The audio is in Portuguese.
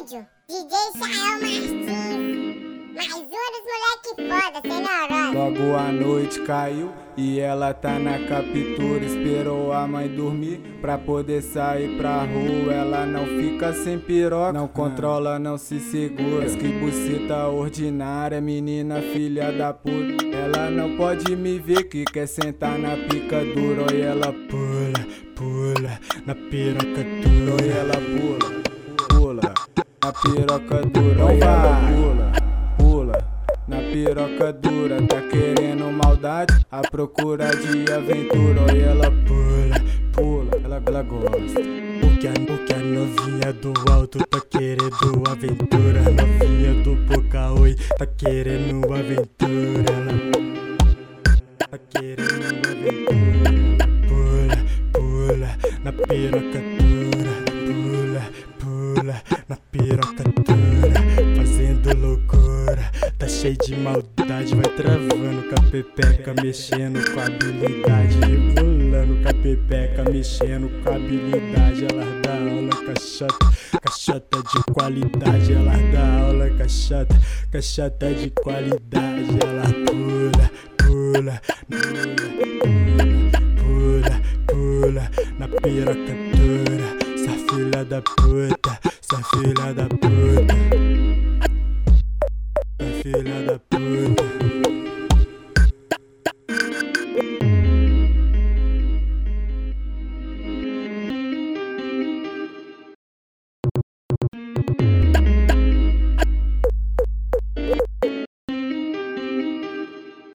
estúdio, DJ Chael Martins. Mais um dos moleque foda, sem. Logo a noite caiu e ela tá na captura. Esperou a mãe dormir pra poder sair pra rua. Ela não fica sem piroca, não controla, não se segura. Que buceta ordinária, menina filha da puta. Ela não pode me ver que quer sentar na pica dura. E ela pula, pula na piroca dura. E ela pula na piroca dura. Ela pula, pula na piroca dura. Tá querendo maldade, à procura de aventura. E ela pula, pula, ela, ela gosta. Porque a, porque a novinha do alto tá querendo aventura. A novinha do boca oi tá querendo aventura. Ela tá querendo aventura. Pula, pula na piroca dura. Pula, pula Tá cheio de maldade, vai travando com a pepeca, mexendo com a habilidade, rebolando com a pepeca, mexendo com a habilidade. Ela dá aula cachota, cachota de qualidade. Ela dá aula cachota, cachota de qualidade. Ela pula, pula, pula, pula, pula na piroca dura. Essa filha da puta, essa filha da puta. Filha da puta